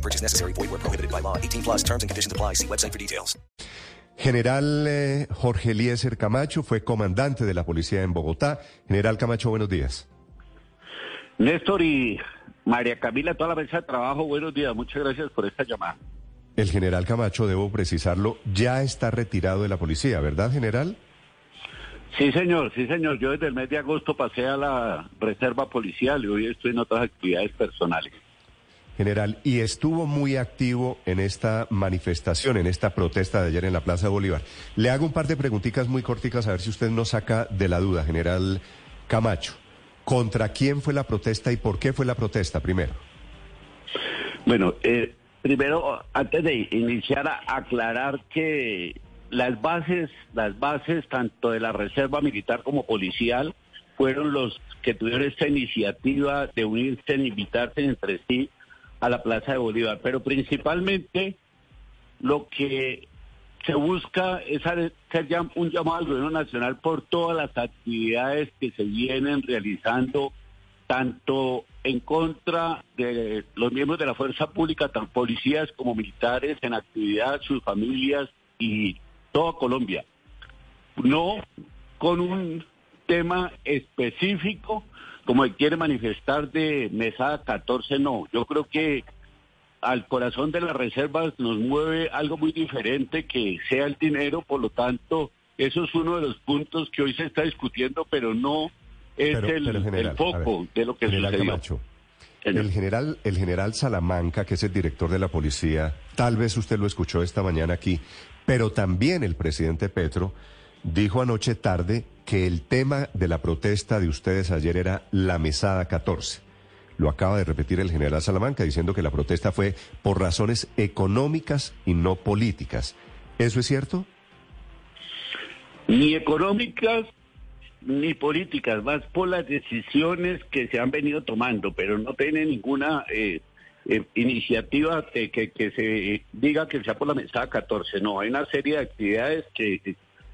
No purchase necessary. Void where prohibited by law. 18 plus terms and conditions apply. See website for details. General eh, Jorge Eliezer Camacho fue comandante de la policía en Bogotá. General Camacho, buenos días. Néstor y María Camila, toda la mesa de trabajo, buenos días. Muchas gracias por esta llamada. El general Camacho, debo precisarlo, ya está retirado de la policía, ¿verdad, general? Sí, señor, sí, señor. Yo desde el mes de agosto pasé a la reserva policial y hoy estoy en otras actividades personales. General, y estuvo muy activo en esta manifestación, en esta protesta de ayer en la Plaza Bolívar. Le hago un par de preguntitas muy corticas a ver si usted nos saca de la duda, general Camacho. ¿Contra quién fue la protesta y por qué fue la protesta primero? Bueno, eh, primero, antes de iniciar, a aclarar que las bases, las bases tanto de la Reserva Militar como policial fueron los que tuvieron esta iniciativa de unirse invitarse entre sí a la Plaza de Bolívar. Pero principalmente lo que se busca es hacer un llamado al gobierno nacional por todas las actividades que se vienen realizando, tanto en contra de los miembros de la fuerza pública, tanto policías como militares, en actividad, sus familias y toda Colombia. No con un tema específico como quiere manifestar de Mesada 14, no. Yo creo que al corazón de las reservas nos mueve algo muy diferente que sea el dinero, por lo tanto, eso es uno de los puntos que hoy se está discutiendo, pero no es Pero- el, pero, general, el foco ver, de lo que general sucedió. Camacho, el general, el general Salamanca, que es el director de la policía, tal vez usted lo escuchó esta mañana aquí, pero también el presidente Petro dijo anoche tarde que el tema de la protesta de ustedes ayer era la mesada 14. Lo acaba de repetir el general Salamanca diciendo que la protesta fue por razones económicas y no políticas. ¿Eso es cierto? ni económicas ni políticas, más por las decisiones que se han venido tomando, pero no tiene ninguna eh, eh, iniciativa de que, que se diga que sea por la mesa 14. No, hay una serie de actividades que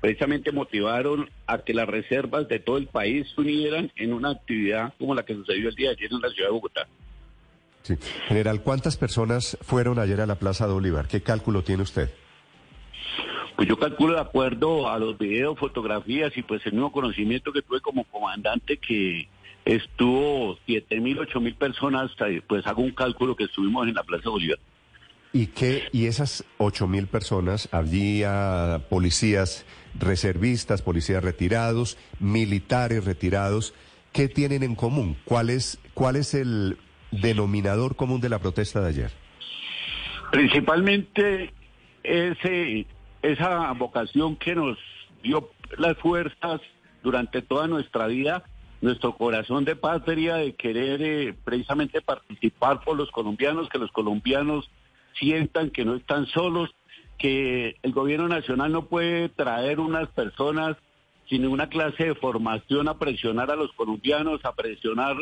precisamente motivaron a que las reservas de todo el país se unieran en una actividad como la que sucedió el día de ayer en la ciudad de Bogotá. Sí. General, ¿cuántas personas fueron ayer a la Plaza de Bolívar? ¿Qué cálculo tiene usted? Pues yo calculo de acuerdo a los videos, fotografías y pues el mismo conocimiento que tuve como comandante que estuvo siete mil, ocho mil personas, pues hago un cálculo que estuvimos en la Plaza Bolívar. ¿Y qué? ¿Y esas ocho mil personas? Había policías reservistas, policías retirados, militares retirados. ¿Qué tienen en común? ¿Cuál es, cuál es el denominador común de la protesta de ayer? Principalmente ese, esa vocación que nos dio las fuerzas durante toda nuestra vida, nuestro corazón de patria, de querer eh, precisamente participar por los colombianos, que los colombianos sientan que no están solos, que el gobierno nacional no puede traer unas personas sin ninguna clase de formación a presionar a los colombianos, a presionar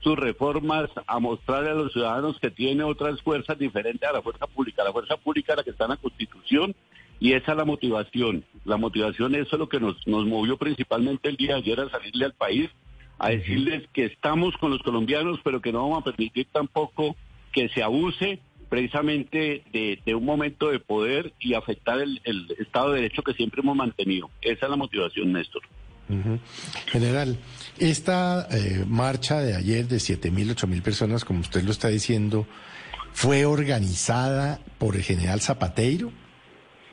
sus reformas, a mostrarle a los ciudadanos que tiene otras fuerzas diferentes a la fuerza pública. La fuerza pública es la que está en la Constitución y esa es la motivación. La motivación, eso es lo que nos, nos movió principalmente el día de ayer a salirle al país, a decirles que estamos con los colombianos, pero que no vamos a permitir tampoco que se abuse precisamente de, un momento de poder y afectar el, el Estado de Derecho que siempre hemos mantenido. Esa es la motivación, Néstor. General, esta eh, marcha de ayer de siete mil, ocho mil personas, como usted lo está diciendo, ¿fue organizada por el general Zapateiro?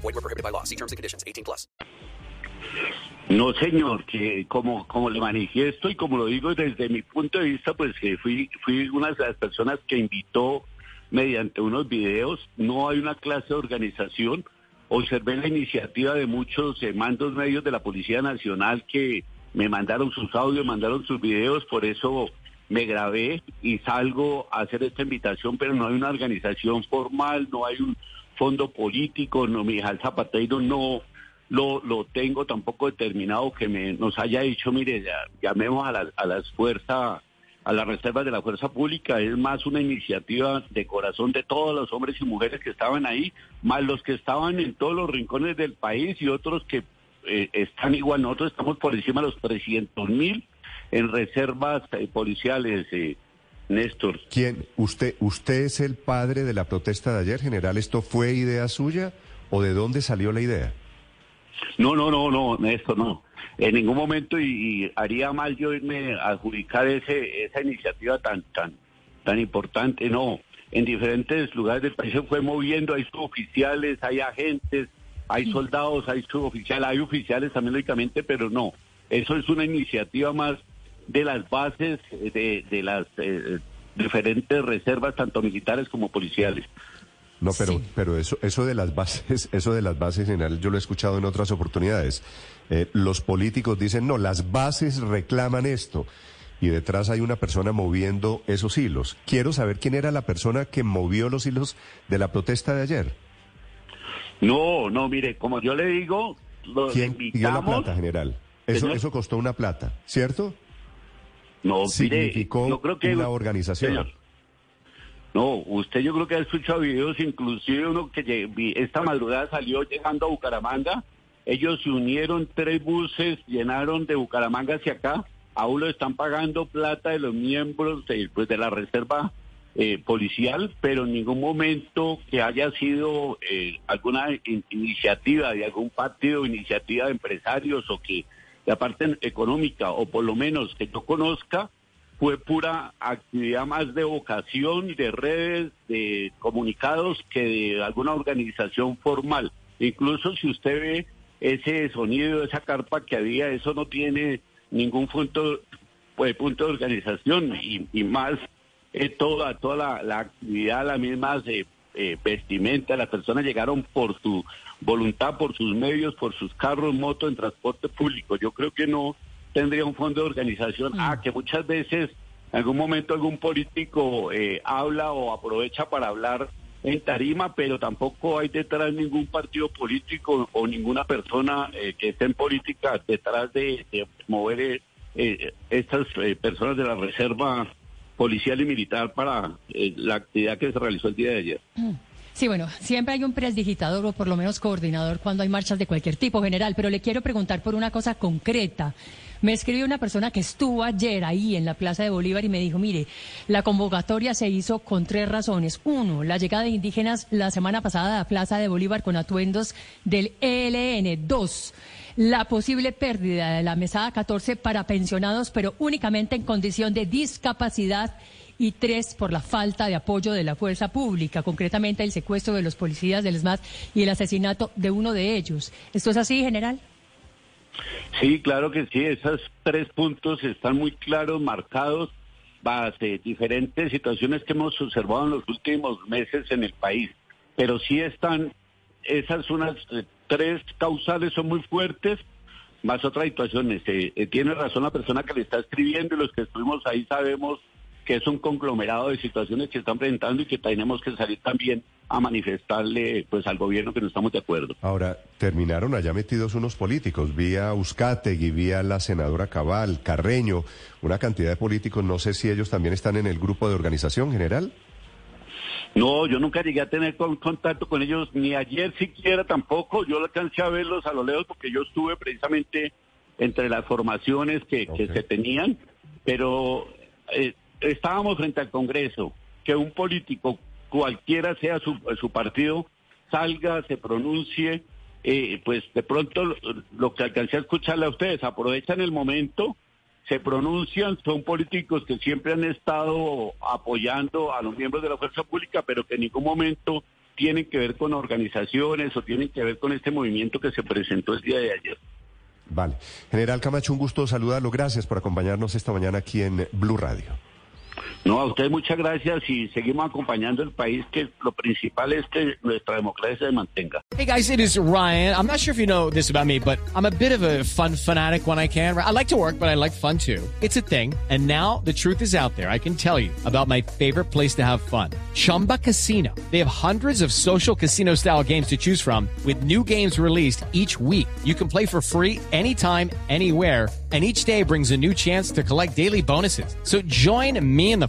Group. Void were prohibited by law. See terms and conditions. 18 plus. No, señor, que como, como le manifiesto y como lo digo desde mi punto de vista, pues que fui, fui una de las personas que invitó mediante unos videos, no hay una clase de organización. Observé la iniciativa de muchos eh, mandos medios de la Policía Nacional que me mandaron sus audios, mandaron sus videos, por eso me grabé y salgo a hacer esta invitación, pero no hay una organización formal, no hay un fondo político, no, mi hija Zapatero no lo, lo tengo tampoco determinado que me, nos haya dicho, mire, ya, llamemos a, la, a las fuerzas, a las reservas de la fuerza pública, es más una iniciativa de corazón de todos los hombres y mujeres que estaban ahí, más los que estaban en todos los rincones del país y otros que eh, están igual, nosotros estamos por encima de los 300 mil en reservas eh, policiales, eh, Néstor. ¿Quién? ¿Usted, ¿Usted es el padre de la protesta de ayer, general? ¿Esto fue idea suya o de dónde salió la idea? No, no, no, no, Néstor, no. En ningún momento y, y haría mal yo irme a adjudicar ese, esa iniciativa tan, tan, tan importante, no. En diferentes lugares del país se fue moviendo, hay suboficiales, hay agentes, hay soldados, hay suboficiales, hay oficiales también lógicamente, pero no. Eso es una iniciativa más de las bases eh, de, de las eh, diferentes reservas, tanto militares como policiales. No, pero, Sí. pero eso, eso de las bases, eso de las bases general, yo lo he escuchado en otras oportunidades. Eh, los políticos dicen, no, las bases reclaman esto. Y detrás hay una persona moviendo esos hilos. Quiero saber quién era la persona que movió los hilos de la protesta de ayer. No, no, mire, como yo le digo, los ¿Quién dio la invitamos. plata, general? Eso, Señor. eso costó una plata, ¿cierto? No, mire, Significó yo creo que una organización. Señor. No, usted yo creo que ha escuchado videos, inclusive uno que esta madrugada salió llegando a Bucaramanga. Ellos se unieron, tres buses llenaron de Bucaramanga hacia acá. Aún lo están pagando plata de los miembros de, pues, de la reserva eh, policial, pero en ningún momento que haya sido eh, alguna in- iniciativa de algún partido, iniciativa de empresarios o que la parte económica, o por lo menos que yo conozca, fue pura actividad más de vocación, de redes, de comunicados que de alguna organización formal. Incluso si usted ve ese sonido, esa carpa que había, eso no tiene ningún punto, pues, punto de organización y, y más eh, toda toda la, la actividad, las mismas eh, eh, vestimenta, las personas llegaron por su voluntad, por sus medios, por sus carros, motos, en transporte público. Yo creo que no tendría un fondo de organización. Ah, que muchas veces, en algún momento, algún político eh, habla o aprovecha para hablar en tarima, pero tampoco hay detrás ningún partido político o ninguna persona eh, que esté en política detrás de, de mover eh, eh, estas eh, personas de la reserva policial y militar para eh, la actividad que se realizó el día de ayer. Sí, bueno, siempre hay un presdigitador o por lo menos coordinador cuando hay marchas de cualquier tipo, general, pero le quiero preguntar por una cosa concreta. Me escribió una persona que estuvo ayer ahí en la Plaza de Bolívar y me dijo, mire, la convocatoria se hizo con tres razones. Uno, la llegada de indígenas la semana pasada a la Plaza de Bolívar con atuendos del ELN. Dos, la posible pérdida de la mesada 14 para pensionados, pero únicamente en condición de discapacidad y tres por la falta de apoyo de la fuerza pública, concretamente el secuestro de los policías del SMAT y el asesinato de uno de ellos. ¿Esto es así, general? Sí, claro que sí, esos tres puntos están muy claros, marcados, base diferentes situaciones que hemos observado en los últimos meses en el país. Pero sí están, esas unas eh, tres causales son muy fuertes, más otras situaciones. Eh, eh, tiene razón la persona que le está escribiendo y los que estuvimos ahí sabemos que es un conglomerado de situaciones que están presentando y que tenemos que salir también a manifestarle pues al gobierno que no estamos de acuerdo. Ahora, terminaron allá metidos unos políticos, vía Uzcategui, vía la senadora Cabal, Carreño, una cantidad de políticos, no sé si ellos también están en el grupo de organización general. No, yo nunca llegué a tener con- contacto con ellos, ni ayer siquiera tampoco. Yo alcancé a verlos a lo lejos porque yo estuve precisamente entre las formaciones que, que se tenían, pero eh, estábamos frente al Congreso. Que un político, cualquiera sea su, su partido, salga, se pronuncie, eh, pues de pronto lo, lo que alcancé a escucharle a ustedes, aprovechan el momento se pronuncian, son políticos que siempre han estado apoyando a los miembros de la fuerza pública, pero que en ningún momento tienen que ver con organizaciones o tienen que ver con este movimiento que se presentó el día de ayer. Vale. General Camacho, un gusto saludarlo. Gracias por acompañarnos esta mañana aquí en Blue Radio. No, a ustedes muchas gracias y seguimos acompañando el país, que lo principal es que nuestra democracia se mantenga. Hey guys, it is Ryan. I'm not sure if you know this about me, but I'm a bit of a fun fanatic when I can. I like to work, but I like fun too. It's a thing. And now the truth is out there. I can tell you about my favorite place to have fun. Chumba Casino. They have hundreds of social casino style games to choose from with new games released each week. You can play for free anytime, anywhere and each day brings a new chance to collect daily bonuses. So join me in the